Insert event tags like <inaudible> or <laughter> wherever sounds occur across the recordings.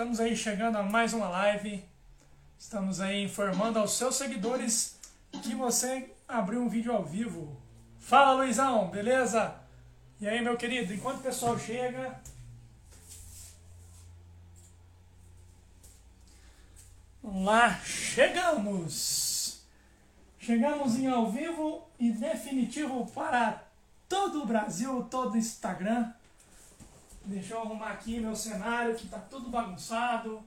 Estamos aí chegando a mais uma live. Estamos aí informando aos seus seguidores que você abriu um vídeo ao vivo. Fala Luizão, beleza? E aí meu querido, enquanto o pessoal chega. Vamos lá, chegamos! Chegamos em ao vivo e definitivo para todo o Brasil, todo o Instagram. Deixa eu arrumar aqui meu cenário que tá tudo bagunçado.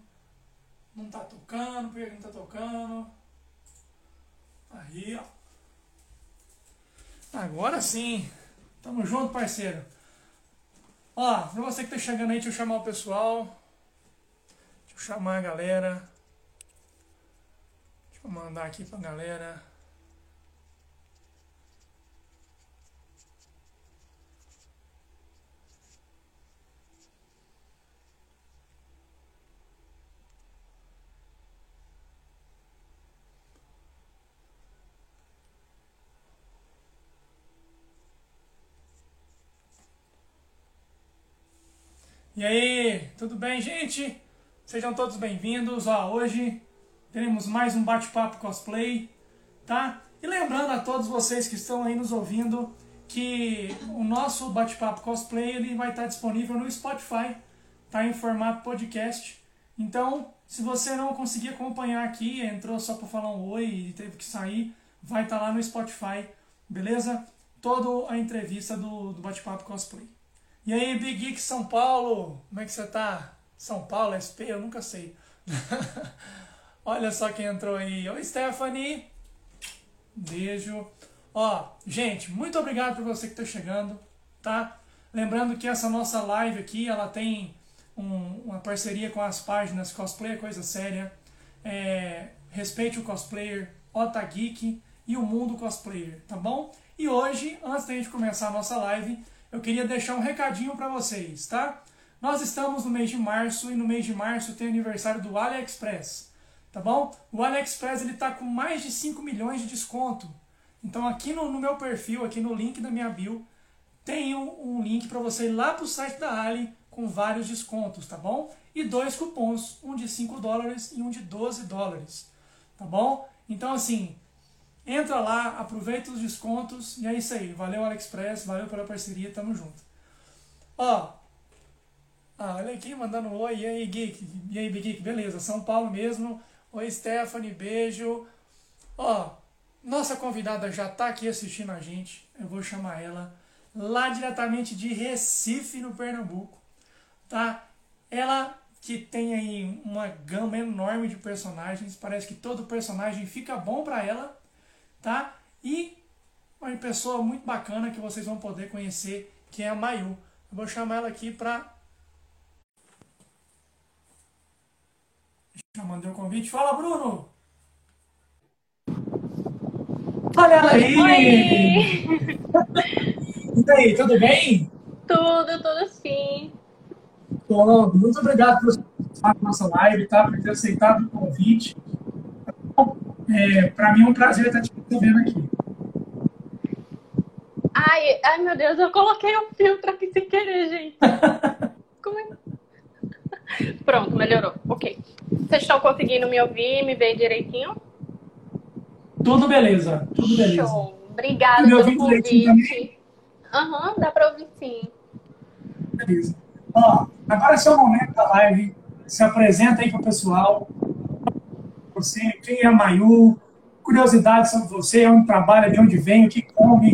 Não tá tocando, por que não tá tocando? Aí, ó. Agora sim. Tamo junto, parceiro. Ó, pra você que tá chegando aí, deixa eu chamar o pessoal. Deixa eu chamar a galera. Deixa eu mandar aqui pra galera. E aí, tudo bem, gente? Sejam todos bem-vindos. Ó, hoje teremos mais um bate-papo cosplay, tá? E lembrando a todos vocês que estão aí nos ouvindo que o nosso bate-papo cosplay ele vai estar disponível no Spotify, tá em formato podcast. Então, se você não conseguir acompanhar aqui, entrou só para falar um oi e teve que sair, vai estar lá no Spotify, beleza? Toda a entrevista do, do bate-papo cosplay. E aí, Big Geek São Paulo, como é que você tá? São Paulo, SP, eu nunca sei. <laughs> Olha só quem entrou aí. Oi, Stephanie. Beijo. Ó, gente, muito obrigado por você que está chegando, tá? Lembrando que essa nossa live aqui, ela tem um, uma parceria com as páginas Cosplay é Coisa Séria, é, Respeite o Cosplayer, Ota Geek e o Mundo Cosplayer, tá bom? E hoje, antes da gente começar a nossa live, eu queria deixar um recadinho para vocês, tá? Nós estamos no mês de março e no mês de março tem aniversário do AliExpress, tá bom? O AliExpress ele tá com mais de 5 milhões de desconto. Então aqui no, no meu perfil, aqui no link da minha bio, tem um, um link para você ir lá para o site da Ali com vários descontos, tá bom? E dois cupons, um de 5 dólares e um de 12 dólares, tá bom? Então assim, Entra lá, aproveita os descontos e é isso aí. Valeu, AliExpress, valeu pela parceria, tamo junto. Ó, ah, olha aqui mandando um oi, e aí, Geek? E aí, Big Geek? Beleza, São Paulo mesmo. Oi, Stephanie, beijo. Ó, nossa convidada já tá aqui assistindo a gente. Eu vou chamar ela lá diretamente de Recife, no Pernambuco. Tá? Ela que tem aí uma gama enorme de personagens. Parece que todo personagem fica bom para ela tá? E uma pessoa muito bacana que vocês vão poder conhecer, que é a Mayu. Eu vou chamar ela aqui para Já mandei o um convite. Fala, Bruno! Olha ela aí! Oi! e aí, tudo bem? Tudo, tudo sim. Bom, muito obrigado por participar da nossa live, tá? Por ter aceitado o convite. É, para mim é um prazer estar te recebendo aqui. Ai, ai, meu Deus, eu coloquei um filtro aqui sem querer, gente. <laughs> Como é? Pronto, melhorou. Ok. Vocês estão conseguindo me ouvir, me ver direitinho? Tudo beleza, tudo beleza. Show. Obrigada pelo convite. Aham, uhum, dá para ouvir sim. Beleza. Ó, agora é seu momento da live. Se apresenta aí para o pessoal você, quem é a Mayu, curiosidades sobre você, onde trabalha, de onde vem, o que come.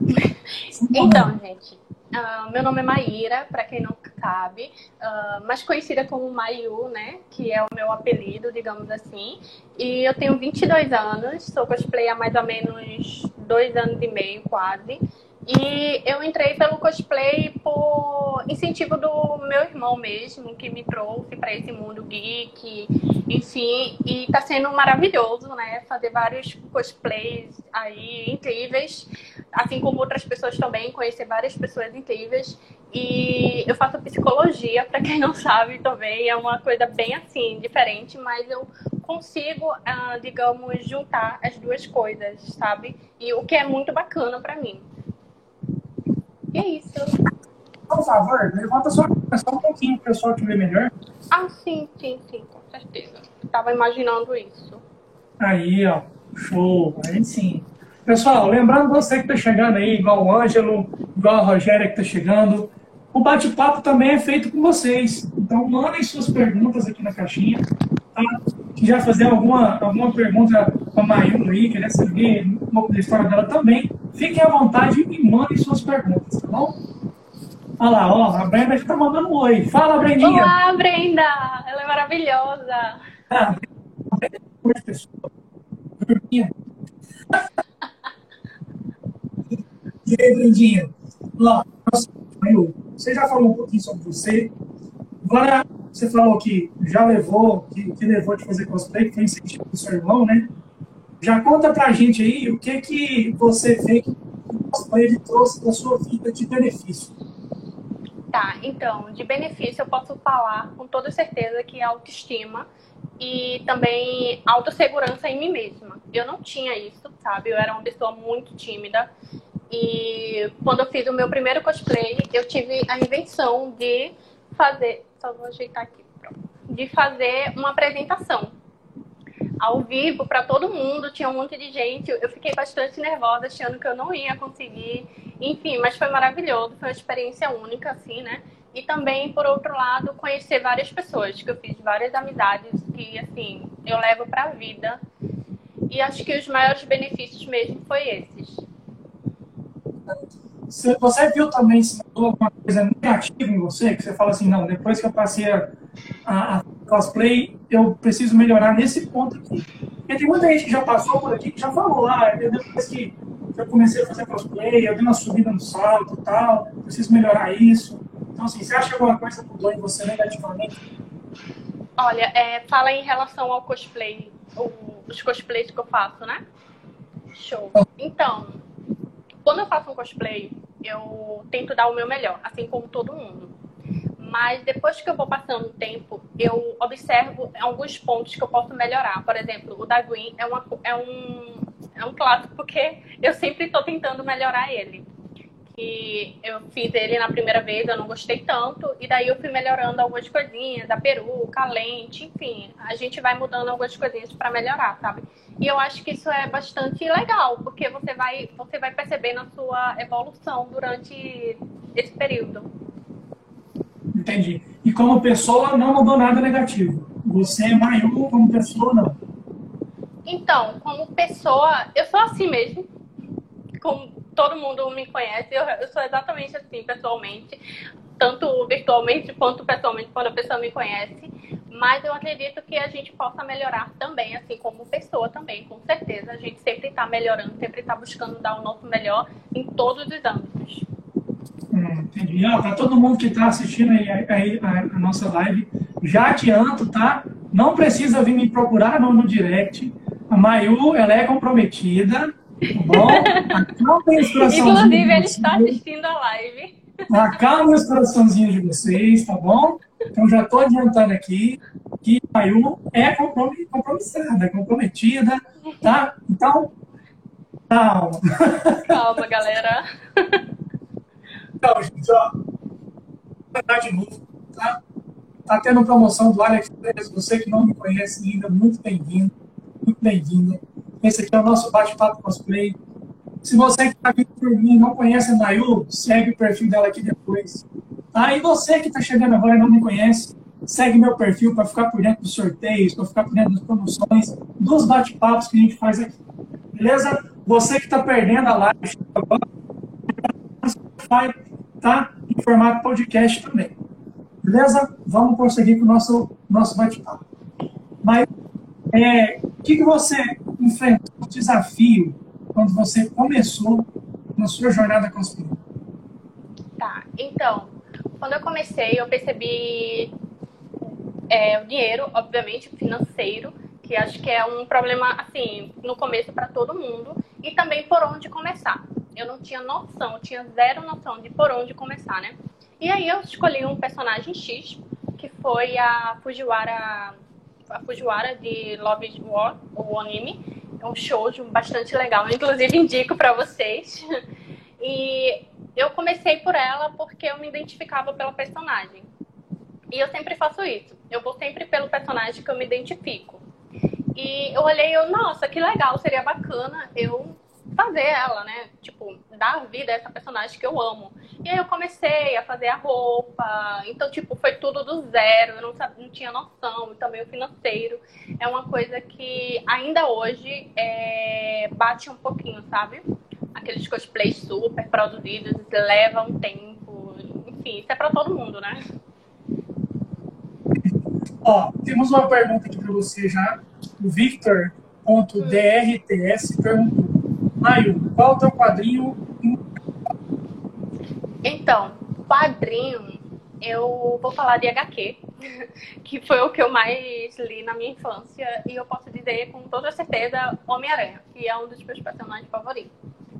<laughs> então, gente, uh, meu nome é Maíra, para quem não sabe, uh, mais conhecida como Mayu, né, que é o meu apelido, digamos assim. E eu tenho 22 anos, sou cosplay há mais ou menos dois anos e meio, quase. E eu entrei pelo cosplay por incentivo do meu irmão mesmo, que me trouxe para esse mundo geek, enfim, e tá sendo maravilhoso, né? Fazer vários cosplays aí incríveis, assim como outras pessoas também, conhecer várias pessoas incríveis. E eu faço psicologia, para quem não sabe também, é uma coisa bem assim, diferente, mas eu consigo, ah, digamos, juntar as duas coisas, sabe? E o que é muito bacana para mim. E é isso. por favor, levanta sua cabeça um pouquinho para o pessoal te ver melhor. Ah, sim, sim, sim, com certeza. Estava imaginando isso. Aí, ó, show, aí sim. Pessoal, lembrando você que está chegando aí, igual o Ângelo, igual a Rogéria que está chegando, o bate-papo também é feito com vocês. Então, mandem suas perguntas aqui na caixinha. Tá? Se já fazer alguma, alguma pergunta para a Mayumi aí, querer saber um pouco da história dela também, fiquem à vontade e mandem suas perguntas, tá bom? Olha lá, ó, a Brenda está mandando um oi. Fala, Brendinha! Olá, Brenda! Ela é maravilhosa! Ah. <laughs> E aí, Brendinha? Lá, você já falou um pouquinho sobre você. Agora, você falou que já levou, que, que levou de fazer cosplay, que foi incentivo do seu irmão, né? Já conta pra gente aí o que que você vê que o cosplay trouxe da sua vida de benefício. Tá, então, de benefício eu posso falar com toda certeza que é autoestima e também autossegurança em mim mesma. Eu não tinha isso, sabe? Eu era uma pessoa muito tímida e quando eu fiz o meu primeiro cosplay, eu tive a invenção de fazer. Só vou ajeitar aqui, pronto. De fazer uma apresentação ao vivo para todo mundo, tinha um monte de gente. Eu fiquei bastante nervosa, achando que eu não ia conseguir. Enfim, mas foi maravilhoso, foi uma experiência única, assim, né? E também, por outro lado, conhecer várias pessoas, que eu fiz várias amizades que, assim, eu levo para a vida. E acho que os maiores benefícios mesmo foi esses. Você viu também se alguma coisa negativa em você, que você fala assim, não, depois que eu passei a, a, a, cosplay, eu preciso melhorar nesse ponto aqui. Porque tem muita gente que já passou por aqui, que já falou, ah, depois que eu comecei a fazer cosplay, eu dei uma subida no salto e tal, preciso melhorar isso. Então, assim, você acha que alguma coisa mudou em você negativamente? Olha, é, fala em relação ao cosplay, os cosplays que eu faço, né? Show. Então, quando eu faço um cosplay, eu tento dar o meu melhor, assim como todo mundo. Mas depois que eu vou passando o tempo, eu observo alguns pontos que eu posso melhorar. Por exemplo, o da Green é, uma, é, um, é um clássico porque <laughs> eu sempre estou tentando melhorar ele. Que eu fiz ele na primeira vez, eu não gostei tanto, e daí eu fui melhorando algumas coisinhas, da peruca, a lente, enfim. A gente vai mudando algumas coisinhas para melhorar, sabe? E eu acho que isso é bastante legal, porque você vai, você vai percebendo a sua evolução durante esse período. Entendi. E como pessoa, não mudou nada negativo. Você é maior como pessoa, não? Então, como pessoa, eu sou assim mesmo. Como todo mundo me conhece, eu, eu sou exatamente assim, pessoalmente. Tanto virtualmente quanto pessoalmente, quando a pessoa me conhece. Mas eu acredito que a gente possa melhorar também, assim como pessoa também, com certeza. A gente sempre está melhorando, sempre está buscando dar o nosso melhor em todos os âmbitos. Hum, entendi. Ah, para todo mundo que está assistindo aí, aí a, a, nossa live, já adianto, tá? Não precisa vir me procurar no, no direct. A Mayu, ela é comprometida, tá bom? <laughs> Inclusive, ele está assistindo a live. Acalmem os coraçãozinhos de vocês, tá bom? Então já estou adiantando aqui que a Mayu é compromissada, é comprometida, tá? Então, calma. Calma, galera. <laughs> Então, gente, ó, vou de novo, tá? Tá tendo promoção do AliExpress, você que não me conhece ainda, muito bem-vindo, muito bem-vinda. Esse aqui é o nosso bate-papo cosplay. Se você que está vindo por mim não conhece a Nayu, segue o perfil dela aqui depois. Tá? E você que está chegando agora e não me conhece, segue meu perfil para ficar por dentro dos sorteios, para ficar por dentro das promoções, dos bate-papos que a gente faz aqui. Beleza? Você que está perdendo a live agora, vai tá em formato podcast também. Beleza? Vamos prosseguir com o nosso, nosso bate-papo. Mas é, o que, que você enfrentou desafio quando você começou na sua jornada com os Tá, então, quando eu comecei, eu percebi é, o dinheiro, obviamente, financeiro, que acho que é um problema, assim, no começo para todo mundo, e também por onde começar. Eu não tinha noção, eu tinha zero noção de por onde começar, né? E aí eu escolhi um personagem X, que foi a Fujiwara, a Fujiwara de Love is War, o anime. É um shoujo bastante legal, inclusive indico para vocês. <laughs> E eu comecei por ela porque eu me identificava pela personagem. E eu sempre faço isso. Eu vou sempre pelo personagem que eu me identifico. E eu olhei, eu, nossa, que legal, seria bacana eu fazer ela, né? Tipo, dar vida a essa personagem que eu amo. E aí eu comecei a fazer a roupa. Então, tipo, foi tudo do zero. Eu não, sabia, não tinha noção. E também o financeiro. É uma coisa que ainda hoje é, bate um pouquinho, sabe? Aqueles cosplays super produzidos levam um tempo. Enfim, isso é pra todo mundo, né? Ó, temos uma pergunta aqui para você já. O Victor.drts perguntou: Maio, qual o teu quadrinho? Então, quadrinho, eu vou falar de HQ, <laughs> que foi o que eu mais li na minha infância, e eu posso dizer com toda certeza Homem-Aranha, que é um dos meus personagens favoritos.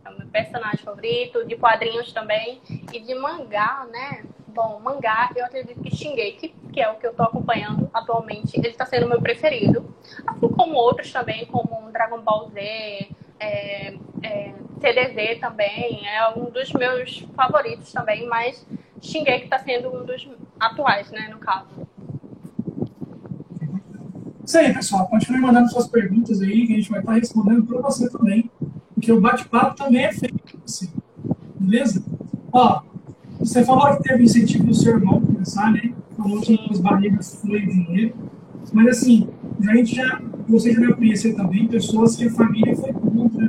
É o meu personagem favorito, de quadrinhos também, e de mangá, né? Bom, mangá, eu acredito que Shingeki, que é o que eu tô acompanhando atualmente, ele está sendo meu preferido. Assim como outros também, como Dragon Ball Z, é, é, CDZ também, é um dos meus favoritos também, mas Shingeki está sendo um dos atuais, né, no caso. Isso aí, pessoal. Continue mandando suas perguntas aí, que a gente vai estar respondendo para você também. Porque o bate-papo também é feito para você. Beleza? Ó, você falou que teve incentivo do seu irmão começar, né? Falou que as barreiras foi dinheiro. Mas assim, a gente já, você já deve conhecer também pessoas que a família foi contra,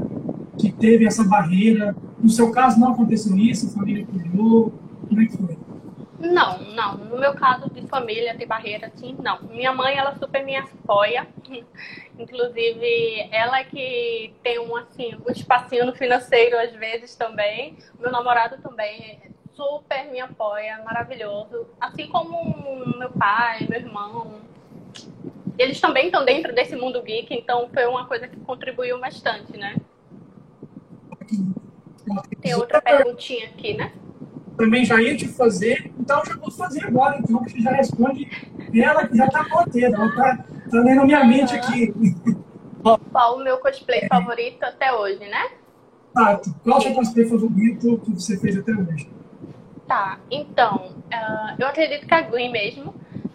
que teve essa barreira. No seu caso não aconteceu isso, a família cuidou. Como é que foi? Não, não. No meu caso de família, de barreira, assim, não. Minha mãe, ela super me apoia. <laughs> Inclusive, ela é que tem um, assim, um espacinho no financeiro às vezes também. Meu namorado também super me apoia, maravilhoso. Assim como meu pai, meu irmão. Eles também estão dentro desse mundo geek, então foi uma coisa que contribuiu bastante, né? Tem outra perguntinha aqui, né? Também já ia te fazer, então já vou fazer agora, então, que você já responde ela que já tá roteira, ela tá, tá lendo minha mente aqui. Qual o meu cosplay favorito até hoje, né? Exato. Qual o seu cosplay favorito que você fez até hoje? Tá, então, uh, eu acredito que a Gwen mesmo,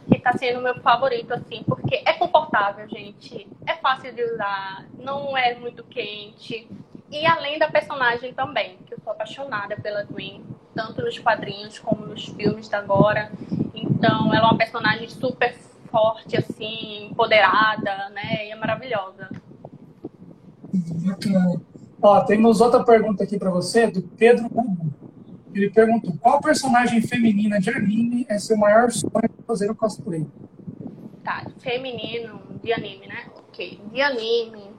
que tá sendo o meu favorito, assim, porque é confortável, gente. É fácil de usar, não é muito quente. E além da personagem também, que eu sou apaixonada pela Gwen, tanto nos quadrinhos como nos filmes da agora. Então, ela é uma personagem super forte, assim, empoderada, né? E é maravilhosa. Bacana. Ó, temos outra pergunta aqui para você, do Pedro Hugo. Ele perguntou: qual personagem feminina de anime é seu maior sonho de fazer o cosplay? Feminino de anime, né? Ok. De anime.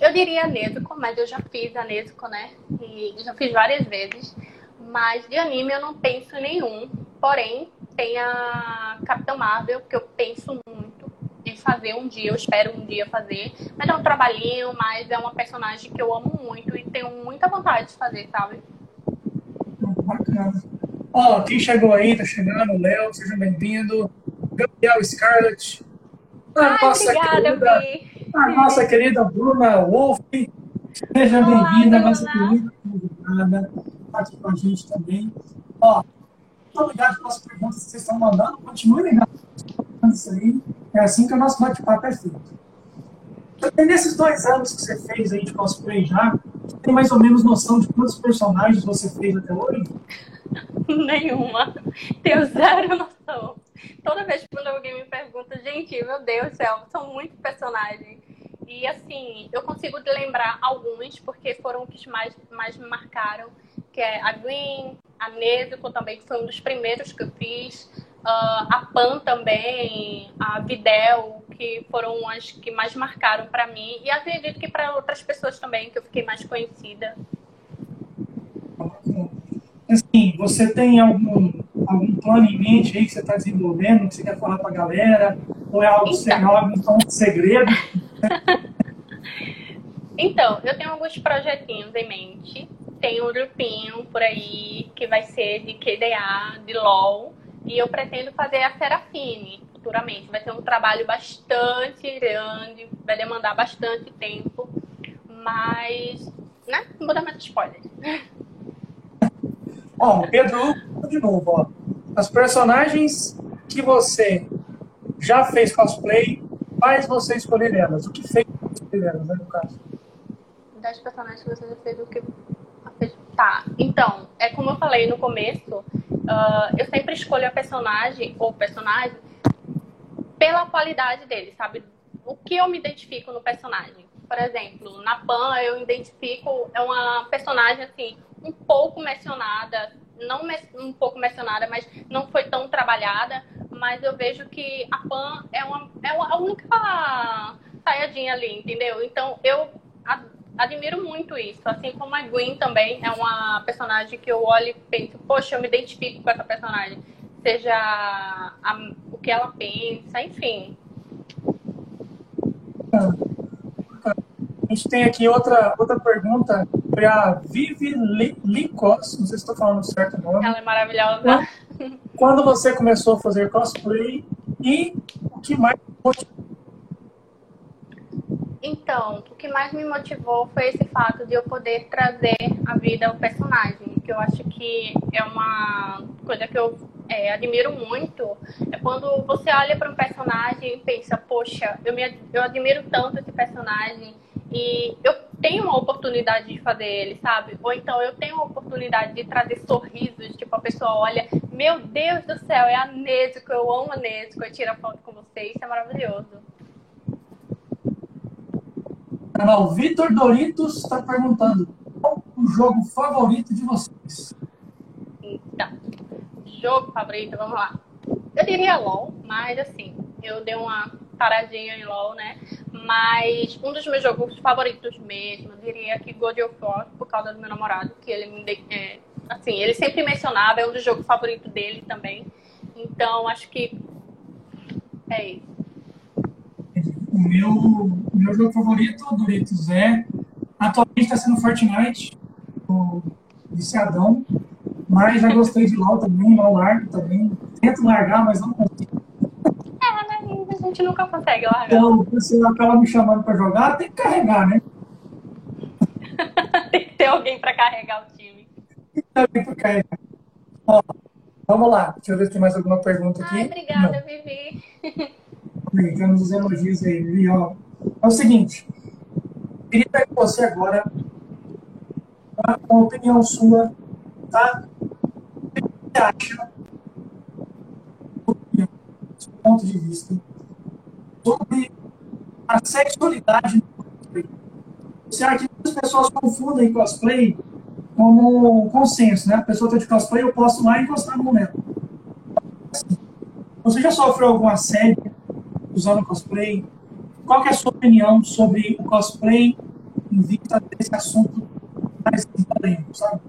Eu diria Nezuko, mas eu já fiz a Nezuko, né? E já fiz várias vezes. Mas de anime eu não penso em nenhum. Porém, tem a Capitã Marvel, que eu penso muito em fazer um dia, eu espero um dia fazer. Mas é um trabalhinho, mas é uma personagem que eu amo muito e tenho muita vontade de fazer, sabe? Bacana. Ó, quem chegou aí, tá chegando, Léo, seja bem-vindo. Gabriel Scarlett. A Ai, nossa obrigada, querida, a nossa querida Bruna Wolf. Seja bem-vinda, nossa querida convidada. Tá aqui com a gente também. Ó, muito obrigado pelas perguntas que vocês estão mandando. Continue ligando isso aí. É assim que o nosso bate-papo é feito. Nesses dois anos que você fez aí de cosplay já, tem mais ou menos noção de quantos personagens você fez até hoje? <laughs> Nenhuma. Tenho zero noção. Toda vez que alguém me pergunta, gente, meu Deus do céu, são muitos personagens. E assim, eu consigo lembrar alguns, porque foram os que mais, mais me marcaram, que é a Gwen, a Nezuko também, que foi um dos primeiros que eu fiz, uh, a Pan também, a Videl, que foram as que mais marcaram para mim e acredito que para outras pessoas também que eu fiquei mais conhecida. Assim, você tem algum, algum plano em mente aí que você está desenvolvendo, que você quer falar para a galera? Ou é algo, então, sem, tom de segredo? <laughs> então, eu tenho alguns projetinhos em mente. Tem um grupinho por aí que vai ser de QDA, de LOL. E eu pretendo fazer a Serafine futuramente. Vai ser um trabalho bastante grande, vai demandar bastante tempo, mas, né? Não vou dar mais spoiler. <laughs> O Pedro, de novo, ó. As personagens que você já fez cosplay, quais você escolher elas? O que fez escolher elas, né, no caso? Das personagens que você já fez, o que Tá, então, é como eu falei no começo, uh, eu sempre escolho a personagem ou personagem pela qualidade dele, sabe? O que eu me identifico no personagem. Por exemplo, na Pan eu identifico, é uma personagem assim, um pouco mencionada, não um pouco mencionada, mas não foi tão trabalhada, mas eu vejo que a Pan é uma, é a única saiadinha ali, entendeu? Então eu admiro muito isso. Assim como a Gwen também é uma personagem que eu olho e penso, poxa, eu me identifico com essa personagem. Seja a, o que ela pensa, enfim. A gente tem aqui outra, outra pergunta para a Vivi Licos, não sei se estou falando certo o nome. Ela é maravilhosa. Quando você começou a fazer cosplay e o que mais então, o que mais me motivou foi esse fato de eu poder trazer a vida ao personagem, que eu acho que é uma coisa que eu é, admiro muito. É quando você olha para um personagem e pensa, poxa, eu, me, eu admiro tanto esse personagem e eu tenho a oportunidade de fazer ele, sabe? Ou então eu tenho a oportunidade de trazer sorrisos, tipo, a pessoa olha, meu Deus do céu, é a Nesco, eu amo a Nesco, eu tiro a foto com você, isso é maravilhoso canal Vitor Doritos está perguntando qual o jogo favorito de vocês? Então, jogo favorito, vamos lá. Eu diria LOL, mas assim, eu dei uma paradinha em LOL, né? Mas um dos meus jogos favoritos mesmo, eu diria que God of War, por causa do meu namorado, que ele me. É, assim, ele sempre mencionava, é um dos jogos favoritos dele também. Então, acho que é isso. O meu, meu jogo favorito, Doritos, é. Atualmente está sendo Fortnite, o viciadão. Mas já gostei de LOL também, LOL largo também. Tento largar, mas não consigo. É, né? A gente nunca consegue largar. Então, pessoal acaba me chamando para jogar, tem que carregar, né? <laughs> tem que ter alguém para carregar o time. Tem que ter alguém para carregar. Ó, vamos lá, deixa eu ver se tem mais alguma pergunta aqui. Ai, obrigada, não. Vivi. Temos os elogios aí, ó. É o seguinte, queria pegar com você agora uma opinião sua, tá? O que você acha, ponto de vista, sobre a sexualidade no cosplay? Acha que muitas pessoas confundem cosplay como consenso, né? A pessoa está de cosplay, eu posso lá encostar no momento. Você já sofreu algum assédio usando cosplay? Qual é a sua opinião sobre o cosplay em vista desse assunto mais sabe?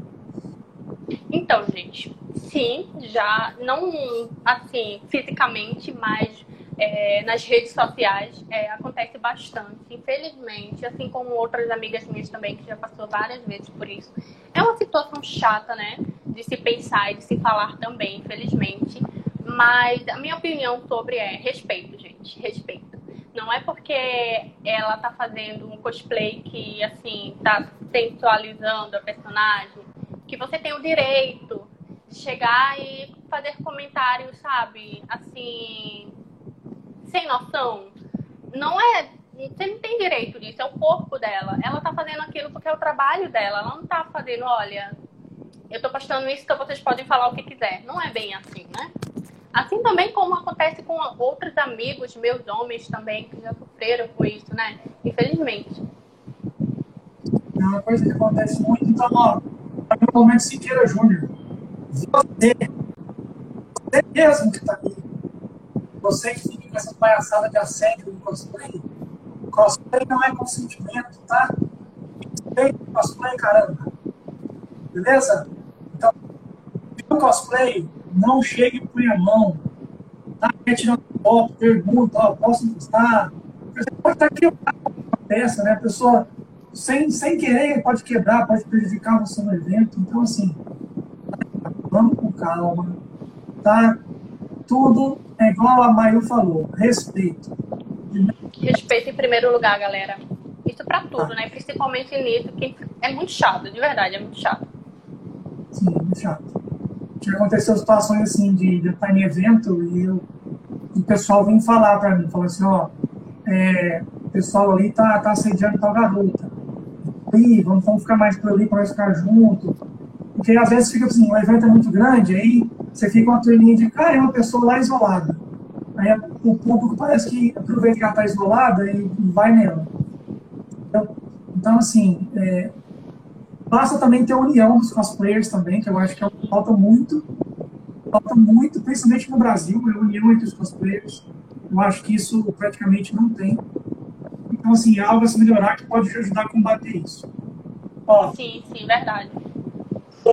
Então, gente, sim, já não assim fisicamente, mas é, nas redes sociais é, acontece bastante, infelizmente, assim como outras amigas minhas também que já passou várias vezes por isso. É uma situação chata, né, de se pensar e de se falar também, infelizmente. Mas a minha opinião sobre é respeito, gente, respeito. Não é porque ela tá fazendo um cosplay que, assim, tá sensualizando a personagem, que você tem o direito chegar e fazer comentários, sabe, assim, sem noção. Não é. Você não tem direito disso, é o corpo dela. Ela tá fazendo aquilo porque é o trabalho dela. Ela não tá fazendo, olha, eu tô postando isso, então vocês podem falar o que quiser. Não é bem assim, né? Assim também como acontece com outros amigos meus homens também, que já sofreram com isso, né? Infelizmente. É uma coisa que acontece muito. Então, ó, momento Siqueira Júnior, você, você mesmo que está aqui, você que fica com essa palhaçada de assédio no cosplay, cosplay não é consentimento, tá? Respeito cosplay, caramba. Beleza? Então, o cosplay, não chegue põe a mão. Tá? Quer tirar foto, pergunta, ó, posso encostar? Você pode estar quebrando a peça, né? A pessoa, sem, sem querer, pode quebrar, pode prejudicar você no evento. Então, assim, calma, tá? Tudo é igual a Mayu falou, respeito. Respeito em primeiro lugar, galera. Isso pra tudo, né? Principalmente nisso, que é muito chato, de verdade, é muito chato. Sim, é muito chato. já aconteceu situações assim de, de estar em evento e eu, o pessoal vem falar para mim, falou assim, ó, é, o pessoal ali tá, tá assediando tal garota. Ih, vamos, vamos ficar mais por ali para ficar junto. Porque às vezes fica assim, o evento é muito grande, aí você fica uma turminha de, cara, é uma pessoa lá isolada. Aí o público parece que aproveita que ela está isolada e vai nela. Então, então assim, é, também ter união dos cosplayers também, que eu acho que é falta muito, falta muito, principalmente no Brasil, a união entre os cosplayers. Eu acho que isso praticamente não tem. Então, assim, é algo a se melhorar que pode ajudar a combater isso. Ó, sim, sim, verdade.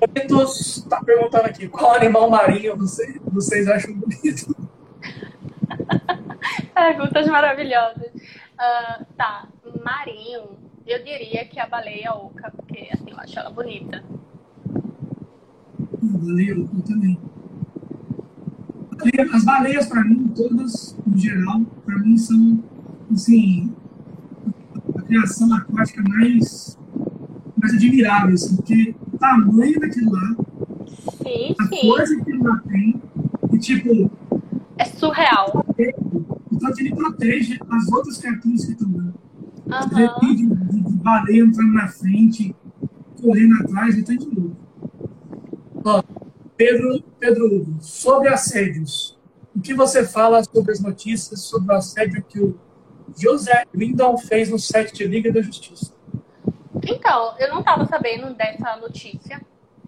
Doritos está perguntando aqui, qual animal marinho vocês, vocês acham bonito? <laughs> Perguntas maravilhosas. Uh, tá, marinho, eu diria que a baleia oca, porque assim, eu acho ela bonita. Baleia oca também. As baleias, para mim, todas, em geral, para mim são, assim, a criação aquática mais, mais admirável, assim, porque o tamanho daquilo lá, sim, a sim. coisa que lá tem, e tipo. É surreal. Então ele protege as outras criaturas que estão lá. Uhum. De repente, de, de baleia entrando na frente, correndo atrás, e tá de novo. Ó, Pedro, Pedro Hugo, sobre assédios. O que você fala sobre as notícias sobre o assédio que o José Lindon fez no site de Liga da Justiça? Então, eu não estava sabendo dessa notícia.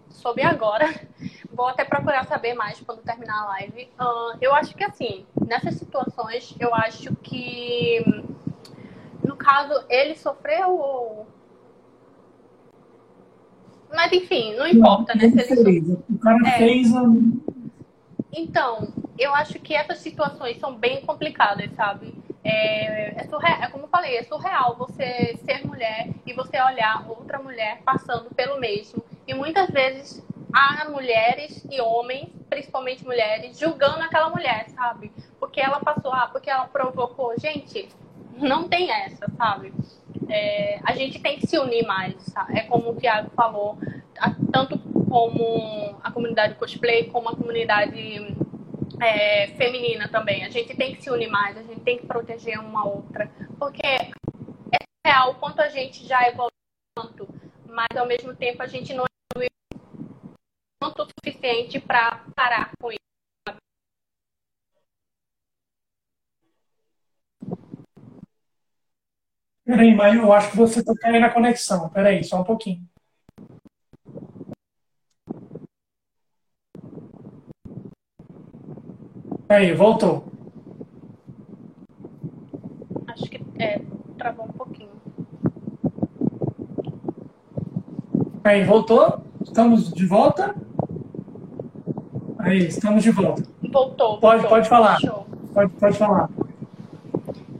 Soube agora. <laughs> Vou até procurar saber mais quando terminar a live. Uh, eu acho que, assim, nessas situações, eu acho que, no caso, ele sofreu ou. Mas, enfim, não importa, não, né? Se ele fez. O cara é. fez a... Então, eu acho que essas situações são bem complicadas, sabe? É, é, surreal, é como eu falei, é surreal você ser mulher e você olhar outra mulher passando pelo mesmo. E muitas vezes há mulheres e homens, principalmente mulheres, julgando aquela mulher, sabe? Porque ela passou, ah, porque ela provocou. Gente, não tem essa, sabe? É, a gente tem que se unir mais, sabe? É como o Thiago falou, tanto como a comunidade cosplay, como a comunidade é, feminina também. A gente tem que se unir mais, a gente tem que proteger uma outra. Porque é real o quanto a gente já evoluiu tanto, mas ao mesmo tempo a gente não evoluiu tanto o suficiente para parar com isso. Peraí, mas eu acho que você está caindo na conexão. Peraí, só um pouquinho. Aí, voltou. Acho que é, travou um pouquinho. Aí, voltou? Estamos de volta? Aí, estamos de volta. Voltou. Pode, voltou. pode falar. Pode, pode falar.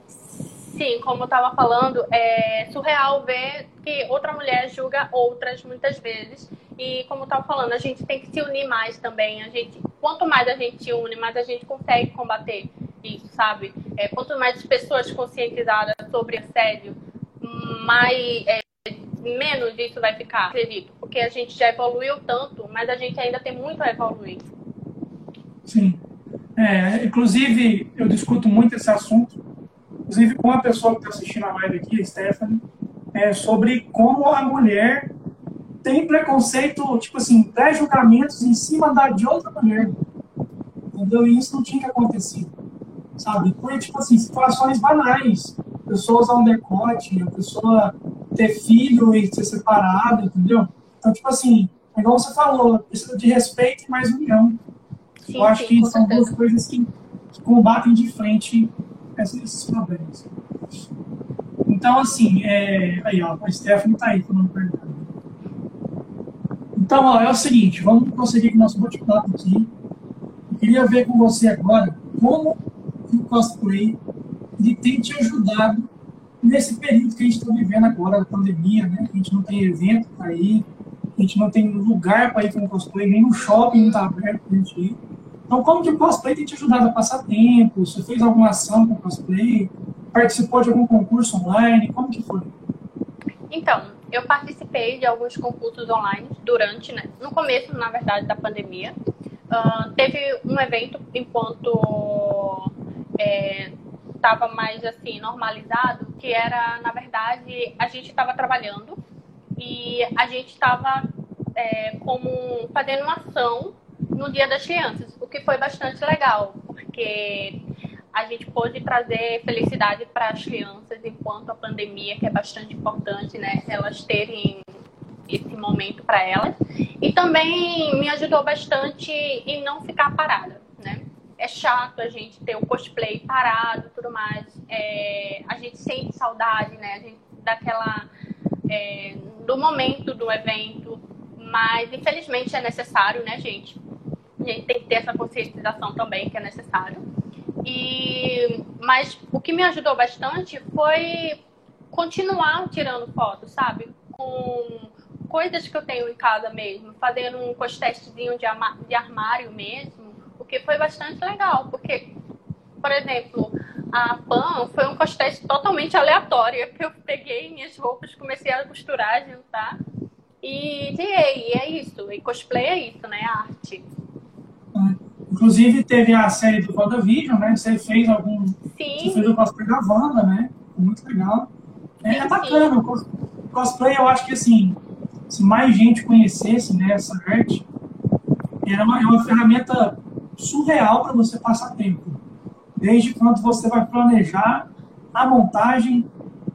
Sim, como eu estava falando, é surreal ver que outra mulher julga outras muitas vezes. E como eu estava falando, a gente tem que se unir mais também. A gente, quanto mais a gente une, mais a gente consegue combater isso, sabe? É, quanto mais pessoas conscientizadas sobre assédio, mais é, menos isso vai ficar, acredito. Porque a gente já evoluiu tanto, mas a gente ainda tem muito a evoluir. Sim. É, inclusive, eu discuto muito esse assunto, inclusive com a pessoa que está assistindo a live aqui, a Stephanie, é, sobre como a mulher tem preconceito, tipo assim, pré-julgamentos em cima da, de outra mulher. Entendeu? E isso não tinha que acontecer. Sabe? Foi, tipo assim, situações banais. A pessoa usar um decote, a pessoa ter filho e ser separado, entendeu? Então, tipo assim, é igual você falou, precisa de respeito e mais união. Sim, Eu acho sim, que são certeza. duas coisas que, que combatem de frente esses problemas. Então, assim, é... aí, ó, a Stephanie tá aí falando verdade. Então, ó, é o seguinte, vamos prosseguir com o nosso bate-papo aqui. Eu queria ver com você agora como o cosplay ele tem te ajudado nesse período que a gente está vivendo agora, da pandemia, né? A gente não tem evento para ir, a gente não tem lugar para ir com cosplay, nem no shopping não está aberto para a gente ir. Então, como que o cosplay tem te ajudado a passar tempo? Você fez alguma ação com cosplay? Participou de algum concurso online? Como que foi? Então, eu participei de alguns concursos online durante, né, no começo, na verdade, da pandemia. Uh, teve um evento enquanto estava é, mais assim normalizado, que era na verdade a gente estava trabalhando e a gente estava é, como fazendo uma ação no Dia das Crianças, o que foi bastante legal, porque a gente pôde trazer felicidade para as crianças enquanto a pandemia, que é bastante importante, né, elas terem esse momento para elas. E também me ajudou bastante em não ficar parada, né? É chato a gente ter o cosplay parado tudo mais. É, a gente sente saudade, né? A gente daquela é, do momento do evento, mas infelizmente é necessário, né, gente? A gente tem que ter essa conscientização também que é necessário. E mas o que me ajudou bastante foi continuar tirando fotos, sabe? Com coisas que eu tenho em casa mesmo, fazendo um costestezinho de, de armário mesmo, o que foi bastante legal, porque, por exemplo, a PAN foi um costeste totalmente aleatório, que eu peguei minhas roupas, comecei a costurar, juntar, e tirei, e é isso, e cosplay é isso, né, arte. Inclusive, teve a série do WandaVision, né, você fez algum... Sim. Você fez o cosplay da Wanda, né, muito legal. É, sim, é bacana, sim. o cosplay eu acho que, assim, se mais gente conhecesse né, essa arte, era uma, é uma ferramenta surreal para você passar tempo. Desde quando você vai planejar a montagem,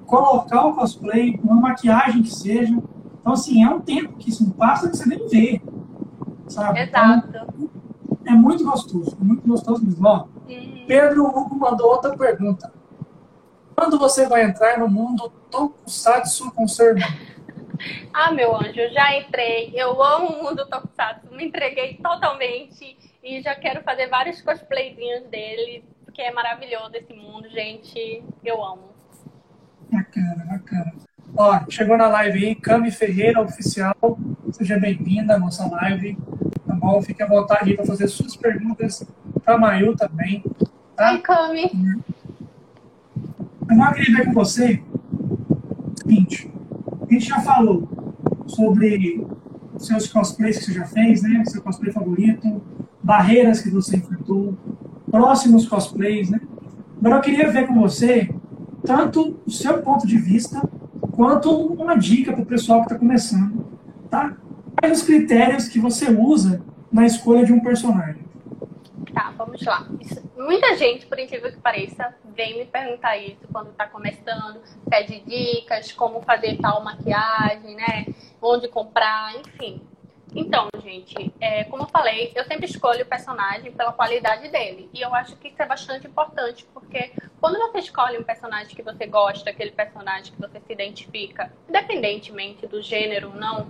colocar o cosplay, uma maquiagem que seja. Então, assim, é um tempo que assim, passa que você nem vê. Sabe? Exato. Então, é muito gostoso, é muito gostoso mesmo. Ó, uhum. Pedro Hugo mandou outra pergunta. Quando você vai entrar no mundo Tokusatsu com seu irmão? <laughs> Ah, meu anjo, eu já entrei. Eu amo o mundo Tokusatsu. Me entreguei totalmente. E já quero fazer vários cosplayzinhos dele. Porque é maravilhoso esse mundo, gente. Eu amo. Bacana, bacana. Ó, chegou na live aí, Cami Ferreira Oficial. Seja bem-vinda à nossa live. Bom? Fique à vontade aí para fazer suas perguntas para a Mayu também. Tá? Oi, Cami. Eu queria ver com você seguinte a gente já falou sobre seus cosplays que você já fez, né? Seu cosplay favorito, barreiras que você enfrentou, próximos cosplays, né? Agora eu queria ver com você tanto o seu ponto de vista quanto uma dica para o pessoal que está começando, tá? Quais os critérios que você usa na escolha de um personagem? Tá, vamos lá. Muita gente, por incrível que pareça, vem me perguntar isso quando está começando, pede dicas, como fazer tal maquiagem, né? Onde comprar, enfim. Então, gente, é, como eu falei, eu sempre escolho o personagem pela qualidade dele. E eu acho que isso é bastante importante, porque quando você escolhe um personagem que você gosta, aquele personagem que você se identifica, independentemente do gênero ou não,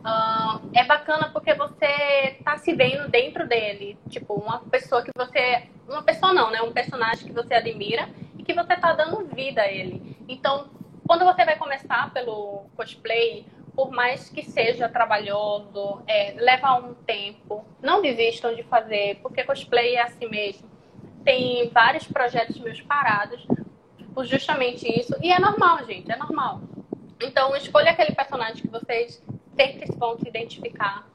uh, é bacana porque você tá se vendo dentro dele. Tipo, uma pessoa que você. Uma pessoa não, né? Um personagem que você admira e que você tá dando vida a ele. Então, quando você vai começar pelo cosplay, por mais que seja trabalhoso, é, leva um tempo, não desistam de fazer, porque cosplay é assim mesmo. Tem vários projetos meus parados por justamente isso. E é normal, gente, é normal. Então, escolha aquele personagem que vocês sempre vão se identificar.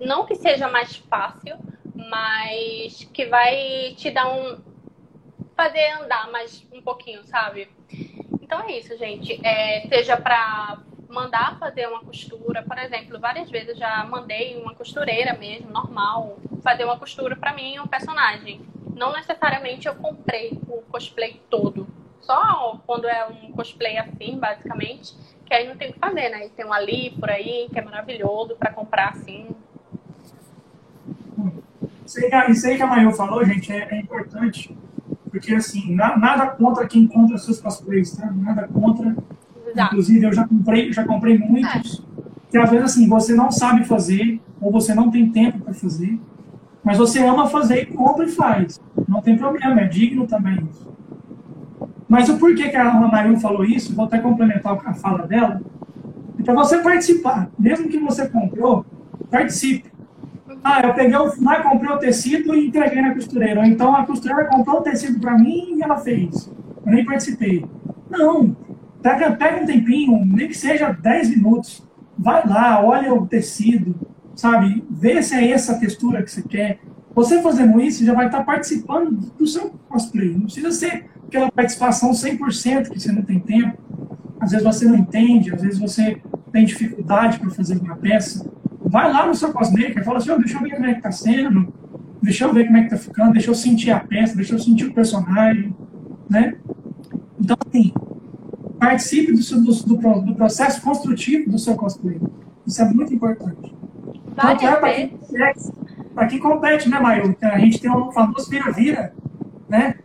Não que seja mais fácil, mas que vai te dar um. fazer andar mais um pouquinho, sabe? Então é isso, gente. É, seja para mandar fazer uma costura, por exemplo, várias vezes já mandei uma costureira mesmo, normal, fazer uma costura para mim um personagem. Não necessariamente eu comprei o cosplay todo. Só quando é um cosplay assim, basicamente, que aí não tem o que fazer, né? E tem um ali por aí, que é maravilhoso para comprar assim. Isso aí que a Maio falou, gente, é, é importante. Porque, assim, na, nada contra quem compra seus cosplays, tá? Nada contra. Exato. Inclusive, eu já comprei, já comprei muitos. É. Que às vezes, assim, você não sabe fazer, ou você não tem tempo para fazer. Mas você ama fazer e compra e faz. Não tem problema, é digno também isso. Mas o porquê que a Ana Maria falou isso, vou até complementar a fala dela, é para você participar. Mesmo que você comprou, participe. Ah, eu peguei o, lá, comprei o tecido e entreguei na costureira. Ou então a costureira comprou o tecido para mim e ela fez. Eu nem participei. Não. Pega, pega um tempinho, nem que seja 10 minutos. Vai lá, olha o tecido, sabe? Vê se é essa textura que você quer. Você fazendo isso, já vai estar participando do seu cosplay. Não precisa ser aquela participação 100% que você não tem tempo. Às vezes você não entende, às vezes você tem dificuldade para fazer uma peça. Vai lá no seu cosmaker e fala assim, oh, deixa eu ver como é que está sendo, deixa eu ver como é que está ficando, deixa eu sentir a peça, deixa eu sentir o personagem, né? Então, assim, participe do, do, do, do processo construtivo do seu cosplay. Isso é muito importante. Tanto é para quem, quem, compete, né, Maio? A gente tem um famoso vira-vira, né?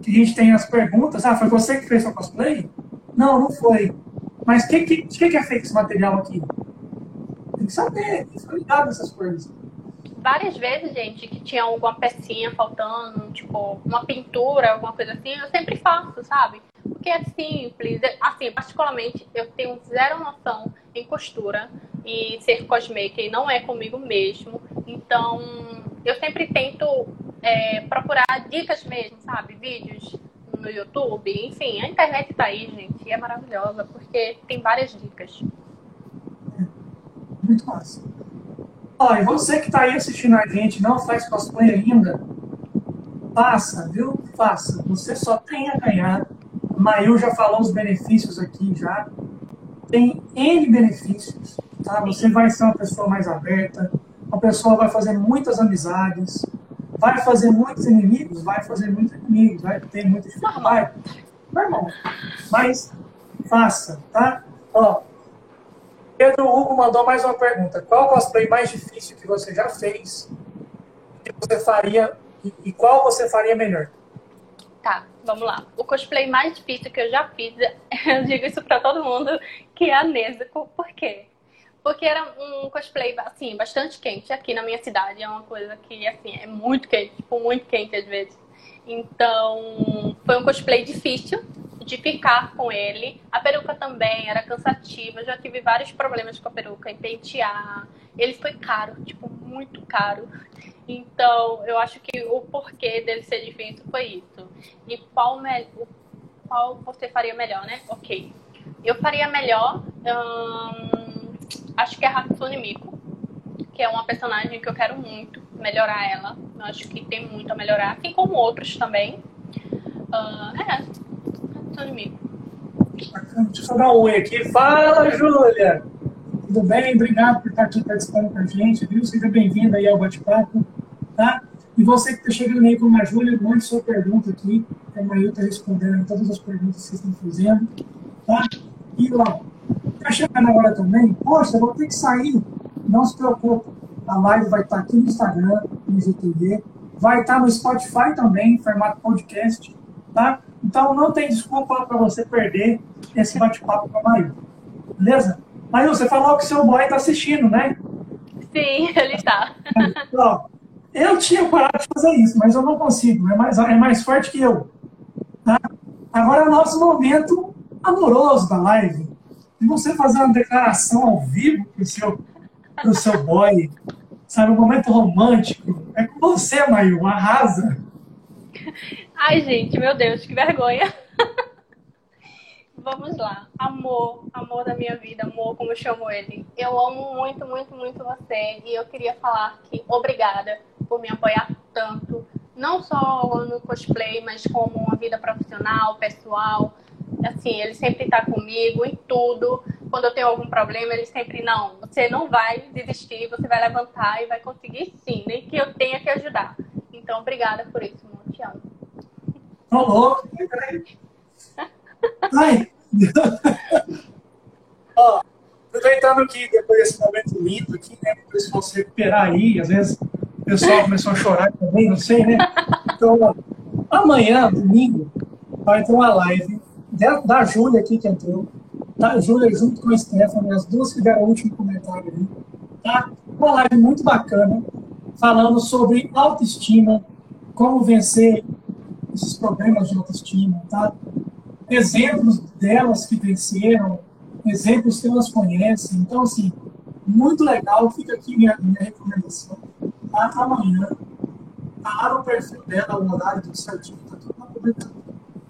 Que a gente tem as perguntas. Ah, foi você que fez seu cosplay? Não, não foi. Mas o que, que, que é feito esse material aqui? Tem que saber, tem que ficar ligado nessas coisas várias vezes, gente, que tinha alguma pecinha faltando, tipo, uma pintura, alguma coisa assim, eu sempre faço, sabe? Porque é simples. Assim, particularmente, eu tenho zero noção em costura e ser cosmaker não é comigo mesmo. Então, eu sempre tento é, procurar dicas mesmo, sabe? Vídeos no YouTube, enfim, a internet tá aí, gente, e é maravilhosa porque tem várias dicas. Muito massa. Ó, e você que está aí assistindo a gente, não faz cosplay ainda, faça, viu? Faça. Você só tem a ganhar. Mayu já falou os benefícios aqui já. Tem N benefícios, tá? Você vai ser uma pessoa mais aberta, uma pessoa vai fazer muitas amizades, vai fazer muitos inimigos, vai fazer muitos inimigos, vai ter muita dificuldade. Normal. Mas faça, tá? Ó, Pedro Hugo mandou mais uma pergunta. Qual cosplay mais difícil que você já fez? Que você faria e qual você faria melhor? Tá, vamos lá. O cosplay mais difícil que eu já fiz, <laughs> eu digo isso para todo mundo, que é a Nezuko. Por quê? Porque era um cosplay, assim, bastante quente aqui na minha cidade. É uma coisa que, assim, é muito quente, tipo, muito quente às vezes. Então, foi um cosplay difícil, de ficar com ele. A peruca também era cansativa, já tive vários problemas com a peruca, em pentear. Ele foi caro, tipo, muito caro. Então, eu acho que o porquê dele ser difícil foi isso. E qual, me... qual você faria melhor, né? Ok. Eu faria melhor, hum... acho que é a Hatsune Miku, que é uma personagem que eu quero muito melhorar ela. Eu acho que tem muito a melhorar, assim como outros também. Uh, é, Bacana. Deixa eu dar um oi aqui. Fala, Júlia! Tudo bem? Obrigado por estar aqui participando com a gente, viu? Seja bem-vinda aí ao bate-papo, tá? E você que está chegando aí com a Júlia, mande sua pergunta aqui, a Maíra está respondendo todas as perguntas que vocês estão fazendo, tá? E, ó, tá chegando agora também, poxa, vou ter que sair, não se preocupe, a live vai estar aqui no Instagram, no GTV, vai estar no Spotify também, em formato podcast, tá? Então não tem desculpa para você perder esse bate-papo com a Maíra. Beleza? Maíra, você falou que seu boy está assistindo, né? Sim, <laughs> ele está. Então, eu tinha parado de fazer isso, mas eu não consigo. É mais, é mais forte que eu. Tá? Agora é o nosso momento amoroso da live. E você fazer uma declaração ao vivo para o seu, pro seu boy, sabe? Um momento romântico. É com você, Maio, arrasa. <laughs> Ai, gente, meu Deus, que vergonha. <laughs> Vamos lá. Amor, amor da minha vida, amor, como eu chamo ele. Eu amo muito, muito, muito você. E eu queria falar que obrigada por me apoiar tanto. Não só no cosplay, mas como uma vida profissional, pessoal. Assim, ele sempre está comigo em tudo. Quando eu tenho algum problema, ele sempre, não, você não vai desistir, você vai levantar e vai conseguir sim, nem que eu tenha que ajudar. Então, obrigada por isso. Tô louco. Ai. <laughs> Ó, aproveitando aqui, depois desse momento lindo aqui, né? Depois você recuperar aí, às vezes o pessoal começou a chorar também, não sei, né? Então, ó, amanhã, domingo, vai ter uma live da Júlia aqui que entrou. Da Júlia junto com a Stephanie, as duas que deram o último comentário aí. Tá? Uma live muito bacana, falando sobre autoestima, como vencer esses problemas de autoestima, tá? Exemplos delas que venceram, exemplos que elas conhecem. Então, assim, muito legal. Fica aqui minha, minha recomendação. Tá? Amanhã, tá no perfil dela, o horário tudo certinho, tá tudo na publicação.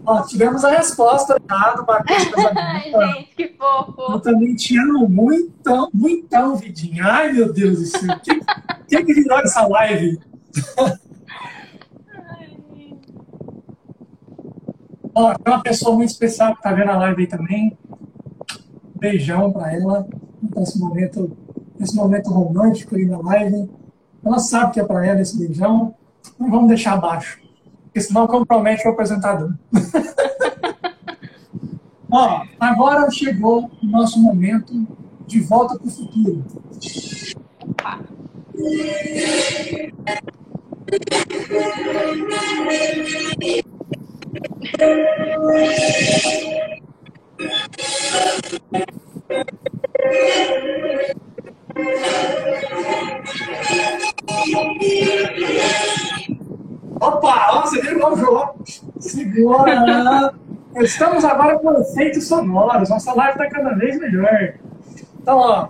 Ó, tivemos a resposta do Ai, <laughs> gente, que fofo. Eu também te amo muito, muito, Vidinha. Ai, meu Deus do céu. O que, que virou essa live? <laughs> Ó, tem uma pessoa muito especial que está vendo a live aí também. Beijão para ela nesse momento, nesse momento romântico aí na live. Ela sabe que é para ela esse beijão. Não vamos deixar abaixo, porque senão compromete o apresentador. <laughs> Ó, agora chegou o nosso momento de volta para o futuro. Opa, você viu o jogo? Segura! Estamos agora com efeitos sonoros. Nossa live está cada vez melhor. Então, ó,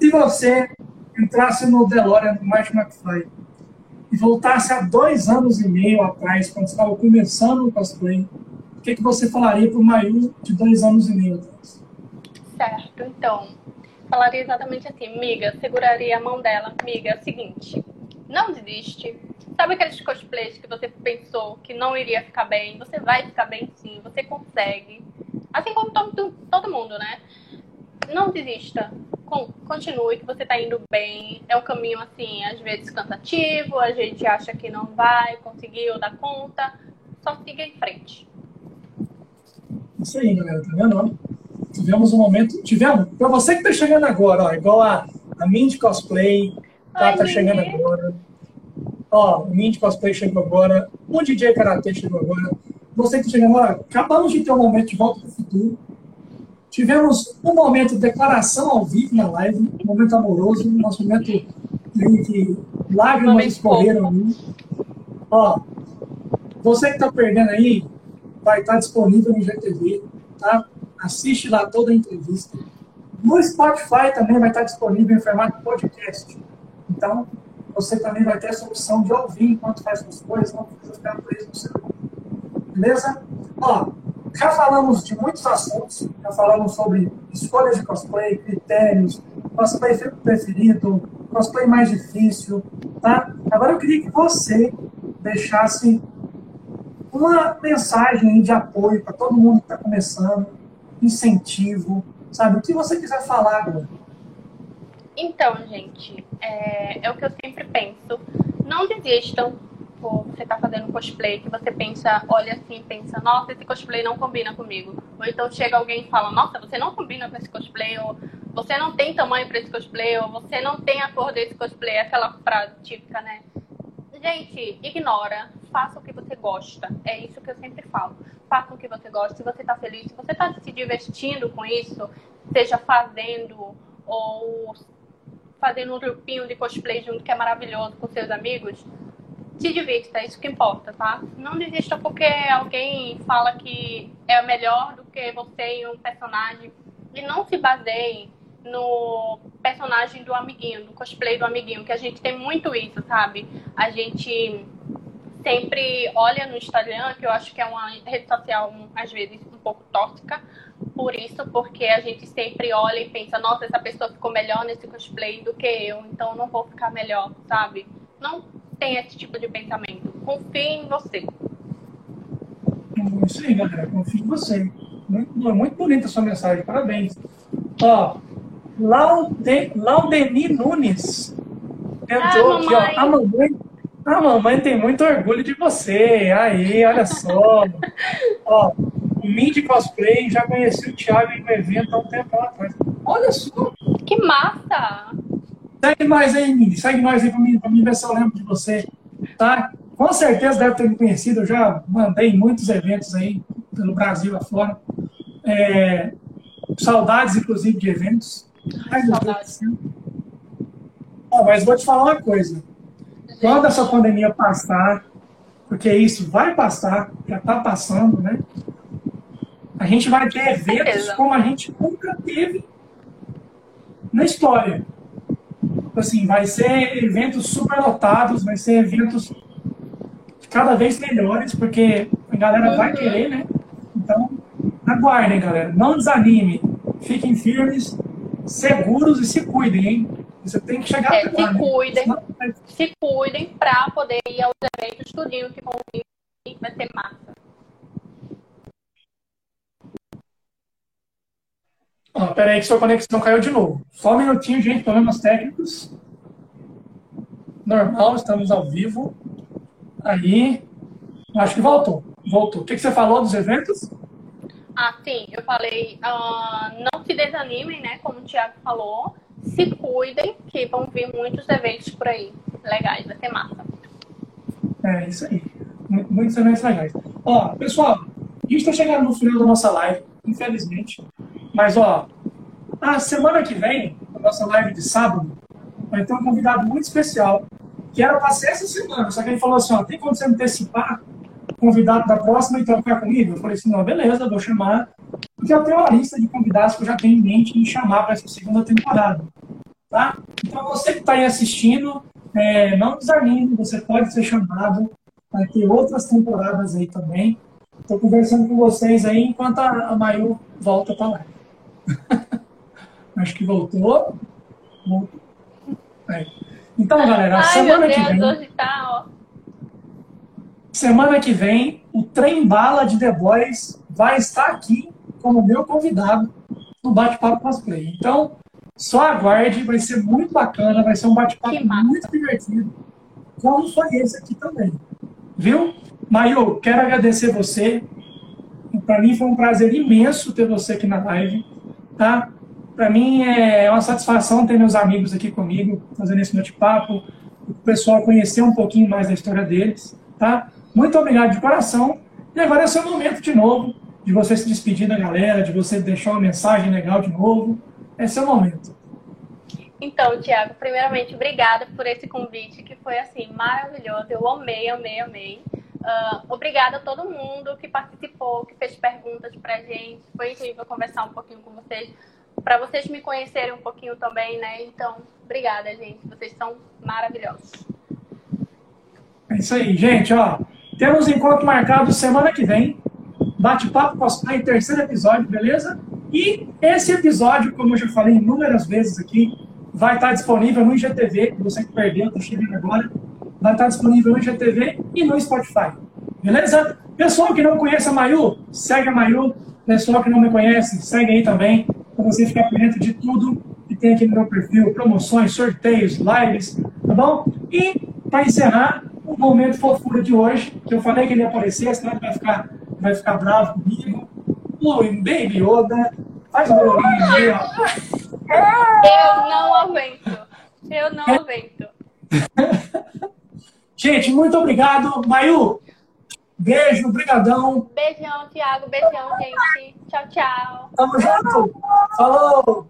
se você entrasse no DeLorean do Martin McFly e voltasse há dois anos e meio atrás, quando estava começando o cosplay, o que, que você falaria para o Mayu de dois anos e meio atrás? Certo, então, falaria exatamente assim, miga, seguraria a mão dela, miga, é o seguinte, não desiste. Sabe aqueles cosplays que você pensou que não iria ficar bem? Você vai ficar bem sim, você consegue. Assim como todo, todo mundo, né? Não desista. Continue, que você tá indo bem. É um caminho, assim, às vezes cansativo, a gente acha que não vai conseguir ou dar conta. Só siga em frente. Isso aí, galera, tá vendo? Tivemos um momento. Tivemos, pra você que tá chegando agora, ó, igual a, a Mindy Cosplay, tá, tá chegando agora. Ó, o Mindy Cosplay chegou agora, o DJ Karate chegou agora. Você que tá chegando agora, acabamos de ter um momento de volta pro futuro. Tivemos um momento de declaração ao vivo na live, um momento amoroso, nosso momento em que lágrimas escorreram ali. Ó, você que está perdendo aí, vai estar disponível no GTV, tá? Assiste lá toda a entrevista. No Spotify também vai estar disponível em formato podcast. Então, você também vai ter essa opção de ouvir enquanto faz as coisas, não precisa ficar preso no celular. Beleza? Ó, já falamos de muitos assuntos, já falamos sobre escolhas de cosplay, critérios, cosplay preferido, cosplay mais difícil, tá? Agora eu queria que você deixasse uma mensagem de apoio para todo mundo que está começando, incentivo, sabe? O que você quiser falar agora. Então, gente, é, é o que eu sempre penso. Não desistam por você tá fazendo cosplay, que você pensa, olha assim, pensa, nossa, esse cosplay não combina comigo. Ou então chega alguém e fala, nossa, você não combina com esse cosplay, ou você não tem tamanho para esse cosplay, ou você não tem a cor desse cosplay, aquela frase típica, né? Gente, ignora, faça o que você gosta. É isso que eu sempre falo. Faça o que você gosta. Se você está feliz, se você está se divertindo com isso, seja fazendo ou fazendo um grupinho de cosplay junto que é maravilhoso com seus amigos, se divirta, é isso que importa, tá? Não desista porque alguém fala que é melhor do que você em um personagem. E não se baseie no personagem do amiguinho, do cosplay do amiguinho, que a gente tem muito isso, sabe? A gente sempre olha no Instagram, que eu acho que é uma rede social, às vezes, um pouco tóxica, por isso, porque a gente sempre olha e pensa, nossa, essa pessoa ficou melhor nesse cosplay do que eu, então não vou ficar melhor, sabe? Não tem esse tipo de pensamento. Confie em você. Isso aí, galera, confie em você. Muito, muito bonita a sua mensagem, parabéns. Ó, Laude, Laudeni Nunes entrou ah, aqui, ó. A mamãe, a mamãe tem muito orgulho de você. Aí, olha só. ó, o Mindy Cosplay já conheci o Thiago em um evento há um tempo atrás. Olha só. Que massa! Segue mais aí, Mindy. Segue mais aí pra mim, pra mim ver se eu lembro de você. Tá? Com certeza deve ter me conhecido. Eu já mandei muitos eventos aí pelo Brasil afora. É, saudades, inclusive, de eventos. Ai, Deus oh, mas vou te falar uma coisa. Quando essa pandemia passar, porque isso vai passar, já está passando, né? A gente vai ter eventos como a gente nunca teve na história. Assim, vai ser eventos superlotados, vai ser eventos cada vez melhores, porque a galera vai querer, né? Então, aguardem, galera. Não desanime. Fiquem firmes seguros e se cuidem, hein? Você tem que chegar é, Se cuidem, se cuidem para poder ir aos eventos, tudinho que vão vir, vai ser massa. Ó, pera aí que sua conexão caiu de novo. Só um minutinho, gente, problemas técnicos. Normal, estamos ao vivo. Aí, acho que voltou. Voltou. O que, que você falou dos eventos? Ah, sim, eu falei, uh, não se desanimem, né? Como o Thiago falou, se cuidem, que vão vir muitos eventos por aí. Legais, vai ser massa. É, isso aí. Muitos eventos legais. Ó, pessoal, a gente está chegando no final da nossa live, infelizmente. Mas, ó, a semana que vem, a nossa live de sábado, vai ter um convidado muito especial, que era para ser essa semana. Só que ele falou assim, ó, tem como você antecipar convidado da próxima e trocar comigo? Eu falei assim, não, beleza, vou chamar. Já tenho uma lista de convidados que eu já tenho em mente em chamar para essa segunda temporada. Tá? Então, você que está aí assistindo, é, não desanime, você pode ser chamado. Vai ter outras temporadas aí também. Estou conversando com vocês aí enquanto a, Mayu volta para lá. <laughs> Acho que voltou. voltou. É. Então, galera, Ai, semana Deus, que vem. Hoje tá, ó. Semana que vem, o Trem Bala de The Boys vai estar aqui como meu convidado no Bate-Papo Cosplay. Então, só aguarde, vai ser muito bacana, vai ser um bate-papo muito divertido, como foi esse aqui também. Viu? Maio, quero agradecer você. Para mim foi um prazer imenso ter você aqui na live. Tá? Para mim é uma satisfação ter meus amigos aqui comigo, fazendo esse bate-papo, o pessoal conhecer um pouquinho mais da história deles. Tá? Muito obrigado de coração. E agora é seu momento de novo, de você se despedir da galera, de você deixar uma mensagem legal de novo. É seu momento. Então, Tiago, primeiramente, obrigada por esse convite, que foi, assim, maravilhoso. Eu amei, amei, amei. Uh, obrigada a todo mundo que participou, que fez perguntas pra gente. Foi incrível conversar um pouquinho com vocês, para vocês me conhecerem um pouquinho também, né? Então, obrigada, gente. Vocês são maravilhosos. É isso aí, gente, ó. Temos encontro marcado semana que vem. Bate-papo cosplay, terceiro episódio, beleza? E esse episódio, como eu já falei inúmeras vezes aqui, vai estar disponível no IGTV. Você que perdeu, está chegando agora. Vai estar disponível no IGTV e no Spotify. Beleza? Pessoal que não conhece a Mayu, segue a Mayu. Pessoal que não me conhece, segue aí também, para você ficar por dentro de tudo que tem aqui no meu perfil: promoções, sorteios, lives, tá bom? E, para encerrar, o momento fofura de hoje, que eu falei que ele ia aparecer, senão ele vai ficar, vai ficar bravo comigo. O Baby Yoda, faz um barulhinho aí, ó. Eu não aguento. Eu não aguento. <laughs> Gente, muito obrigado. Mayu, beijo, brigadão. Beijão, Thiago. Beijão, gente. Tchau, tchau. Tamo junto. Falou.